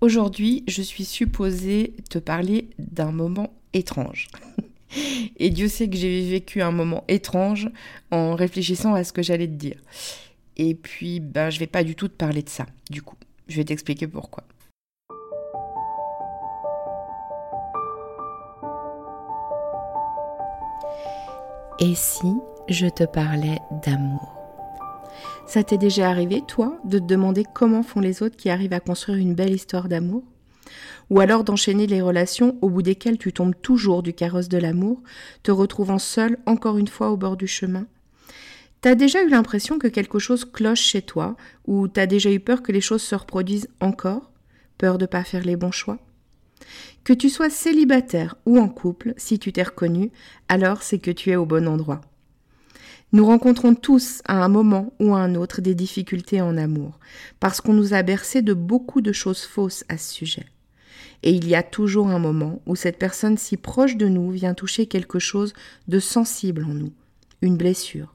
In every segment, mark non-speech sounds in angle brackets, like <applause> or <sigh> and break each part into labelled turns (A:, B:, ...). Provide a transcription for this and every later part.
A: Aujourd'hui, je suis supposée te parler d'un moment étrange. <laughs> Et Dieu sait que j'ai vécu un moment étrange en réfléchissant à ce que j'allais te dire. Et puis, ben, je vais pas du tout te parler de ça, du coup. Je vais t'expliquer pourquoi. Et si je te parlais d'amour? Ça t'est déjà arrivé, toi, de te demander comment font les autres qui arrivent à construire une belle histoire d'amour? Ou alors d'enchaîner les relations au bout desquelles tu tombes toujours du carrosse de l'amour, te retrouvant seul encore une fois au bord du chemin? T'as déjà eu l'impression que quelque chose cloche chez toi, ou t'as déjà eu peur que les choses se reproduisent encore? Peur de pas faire les bons choix? Que tu sois célibataire ou en couple, si tu t'es reconnu, alors c'est que tu es au bon endroit. Nous rencontrons tous à un moment ou à un autre des difficultés en amour, parce qu'on nous a bercé de beaucoup de choses fausses à ce sujet. Et il y a toujours un moment où cette personne si proche de nous vient toucher quelque chose de sensible en nous, une blessure.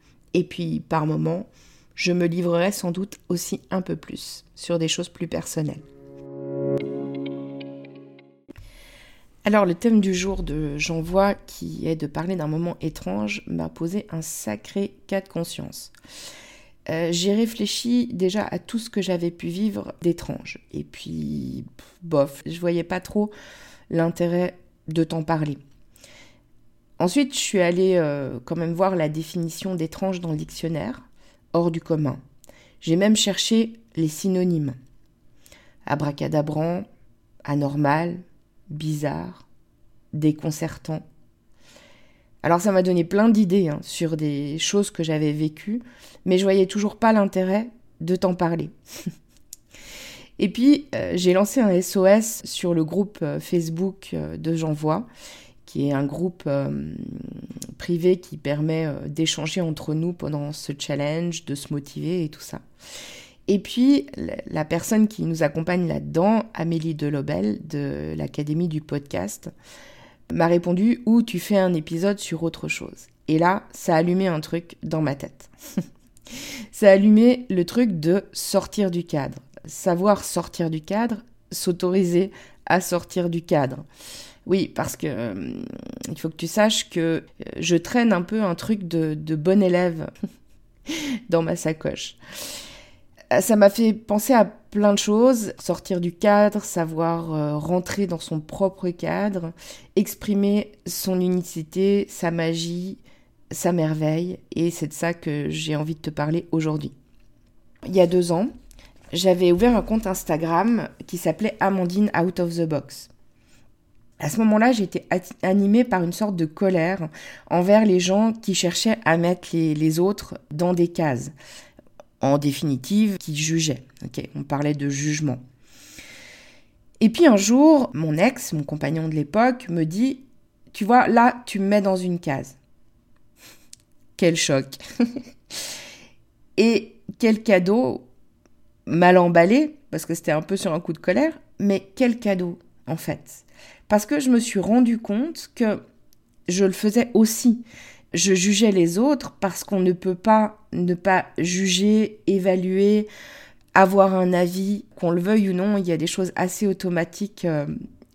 A: Et puis, par moments, je me livrerai sans doute aussi un peu plus sur des choses plus personnelles. Alors le thème du jour de J'envoie, qui est de parler d'un moment étrange, m'a posé un sacré cas de conscience. Euh, j'ai réfléchi déjà à tout ce que j'avais pu vivre d'étrange. Et puis, bof, je voyais pas trop l'intérêt de t'en parler. Ensuite, je suis allée euh, quand même voir la définition d'étrange dans le dictionnaire, hors du commun. J'ai même cherché les synonymes. Abracadabrant, anormal, bizarre, déconcertant. Alors ça m'a donné plein d'idées hein, sur des choses que j'avais vécues, mais je voyais toujours pas l'intérêt de t'en parler. <laughs> Et puis euh, j'ai lancé un SOS sur le groupe euh, Facebook de J'envoie qui est un groupe euh, privé qui permet euh, d'échanger entre nous pendant ce challenge, de se motiver et tout ça. Et puis, la personne qui nous accompagne là-dedans, Amélie Delobel de l'Académie du podcast, m'a répondu ou tu fais un épisode sur autre chose. Et là, ça a allumé un truc dans ma tête. <laughs> ça a allumé le truc de sortir du cadre. Savoir sortir du cadre, s'autoriser à sortir du cadre. Oui, parce que euh, il faut que tu saches que euh, je traîne un peu un truc de, bon élève <laughs> dans ma sacoche. Euh, ça m'a fait penser à plein de choses, sortir du cadre, savoir rentrer dans son propre cadre, exprimer son unicité, sa magie, sa merveille, et c'est de ça que j'ai envie de te parler aujourd'hui. Il y a deux ans, j'avais ouvert un compte Instagram qui s'appelait Amandine Out of the Box. À ce moment-là, j'étais animée par une sorte de colère envers les gens qui cherchaient à mettre les, autres dans des cases. En définitive, qui jugeaient. on parlait de jugement. Et puis un jour, mon ex, mon compagnon de l'époque, me dit Tu vois, là, tu me mets dans une case. <laughs> Quel choc <laughs> Et quel cadeau mal emballé, parce que c'était un peu sur un coup de colère, mais quel cadeau, en fait parce que je me suis rendu compte que je le faisais aussi. Je jugeais les autres parce qu'on ne peut pas ne pas juger, évaluer, avoir un avis, qu'on le veuille ou non, il y a des choses assez automatiques euh,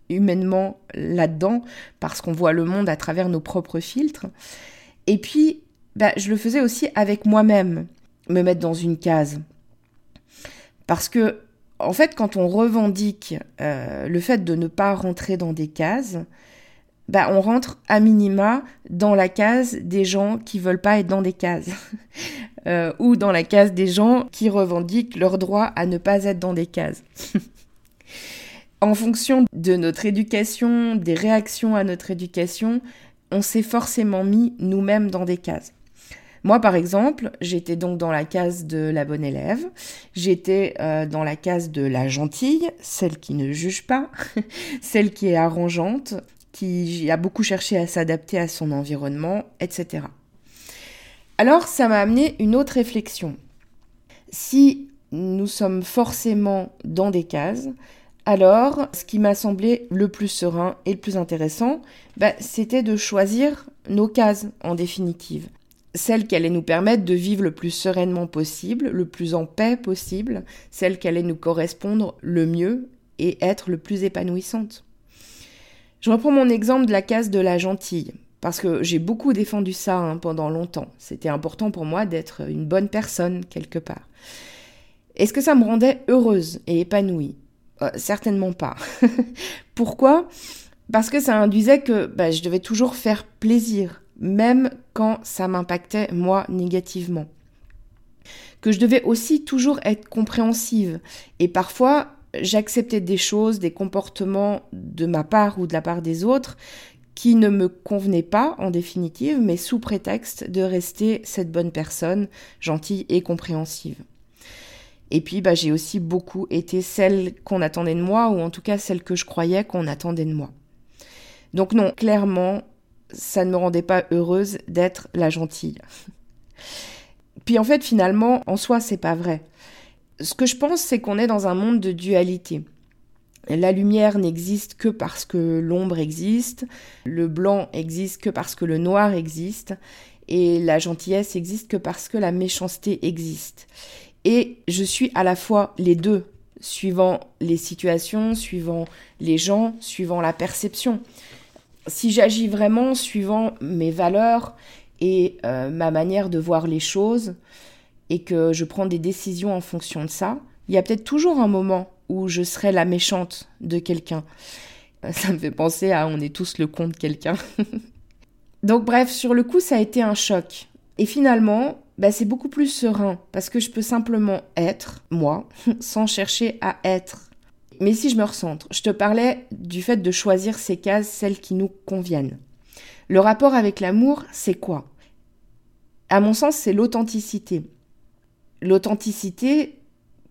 A: humainement là-dedans, parce qu'on voit le monde à travers nos propres filtres. Et puis, bah, je le faisais aussi avec moi-même, me mettre dans une case. Parce que, en fait, quand on revendique euh, le fait de ne pas rentrer dans des cases, bah, on rentre à minima dans la case des gens qui veulent pas être dans des cases. <laughs> Euh, ou dans la case des gens qui revendiquent leur droit à ne pas être dans des cases. <laughs> en fonction de notre éducation, des réactions à notre éducation, on s'est forcément mis nous-mêmes dans des cases. Moi, par exemple, j'étais donc dans la case de la bonne élève, j'étais euh, dans la case de la gentille, celle qui ne juge pas, <laughs> celle qui est arrangeante, qui a beaucoup cherché à s'adapter à son environnement, etc. Alors ça m'a amené une autre réflexion. Si nous sommes forcément dans des cases, alors ce qui m'a semblé le plus serein et le plus intéressant, bah, c'était de choisir nos cases en définitive. Celles qui allaient nous permettre de vivre le plus sereinement possible, le plus en paix possible, celles qui allaient nous correspondre le mieux et être le plus épanouissante. Je reprends mon exemple de la case de la gentille, parce que j'ai beaucoup défendu ça hein, pendant longtemps. C'était important pour moi d'être une bonne personne quelque part. Est-ce que ça me rendait heureuse et épanouie? Euh, Certainement pas. <laughs> Pourquoi? Parce que ça induisait que bah, je devais toujours faire plaisir, même quand ça m'impactait moi négativement. Que je devais aussi toujours être compréhensive. Et parfois, j'acceptais des choses, des comportements de ma part ou de la part des autres qui ne me convenaient pas en définitive, mais sous prétexte de rester cette bonne personne, gentille et compréhensive. Et puis bah, j'ai aussi beaucoup été celle qu'on attendait de moi, ou en tout cas celle que je croyais qu'on attendait de moi. Donc non, clairement, ça ne me rendait pas heureuse d'être la gentille. Puis en fait, finalement, en soi, c'est pas vrai. Ce que je pense, c'est qu'on est dans un monde de dualité. La lumière n'existe que parce que l'ombre existe, le blanc existe que parce que le noir existe, et la gentillesse existe que parce que la méchanceté existe. Et je suis à la fois les deux, suivant les situations, suivant les gens, suivant la perception. Si j'agis vraiment suivant mes valeurs et euh, ma manière de voir les choses, et que je prends des décisions en fonction de ça, il y a peut-être toujours un moment où je serai la méchante de quelqu'un. Euh, ça me fait penser à on est tous le con de quelqu'un. <laughs> Donc bref, sur le coup, ça a été un choc. Et finalement, bah, c'est beaucoup plus serein parce que je peux simplement être moi <laughs> sans chercher à être. Mais si je me recentre, je te parlais du fait de choisir ces cases, celles qui nous conviennent. Le rapport avec l'amour, c'est quoi? À mon sens, c'est l'authenticité. L'authenticité,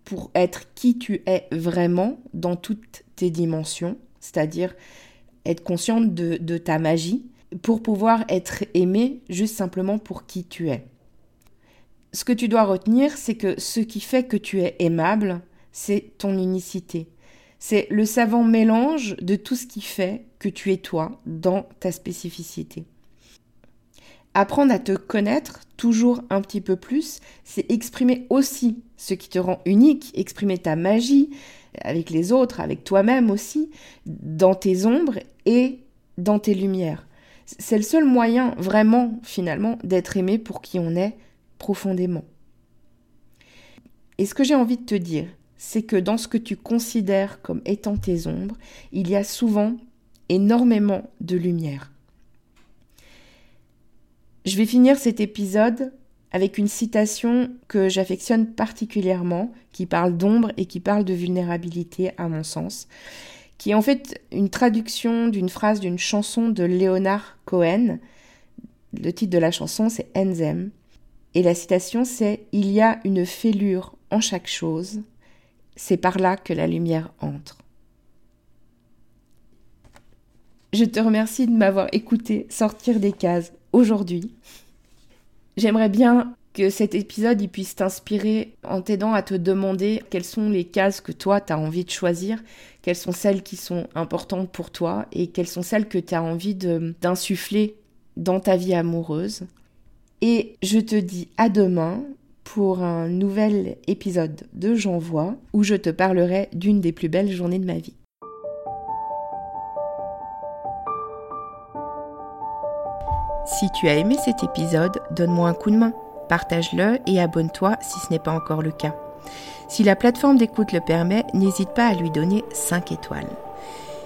A: pour être qui tu es vraiment dans toutes tes dimensions, c'est-à-dire être consciente de, ta magie, pour pouvoir être aimé juste simplement pour qui tu es. Ce que tu dois retenir, c'est que ce qui fait que tu es aimable, c'est ton unicité. C'est le savant mélange de tout ce qui fait que tu es toi dans ta spécificité. Apprendre à te connaître toujours un petit peu plus, c'est exprimer aussi ce qui te rend unique, exprimer ta magie avec les autres, avec toi-même aussi, dans tes ombres et dans tes lumières. C'est le seul moyen vraiment finalement d'être aimé pour qui on est profondément. Et ce que j'ai envie de te dire, c'est que dans ce que tu considères comme étant tes ombres, il y a souvent énormément de lumière. Je vais finir cet épisode avec une citation que j'affectionne particulièrement, qui parle d'ombre et qui parle de vulnérabilité à mon sens, qui est en fait une traduction d'une phrase d'une chanson de Leonard Cohen. Le titre de la chanson c'est Enzem. Et la citation c'est Il y a une fêlure en chaque chose, c'est par là que la lumière entre. Je te remercie de m'avoir écouté sortir des cases aujourd'hui. J'aimerais bien que cet épisode puisse t'inspirer en t'aidant à te demander quelles sont les cases que toi tu as envie de choisir, quelles sont celles qui sont importantes pour toi et quelles sont celles que tu as envie d'insuffler dans ta vie amoureuse. Et je te dis à demain pour un nouvel épisode de J'envoie où je te parlerai d'une des plus belles journées de ma vie. Si tu as aimé cet épisode, donne-moi un coup de main, partage-le et abonne-toi si ce n'est pas encore le cas. Si la plateforme d'écoute le permet, n'hésite pas à lui donner 5 étoiles.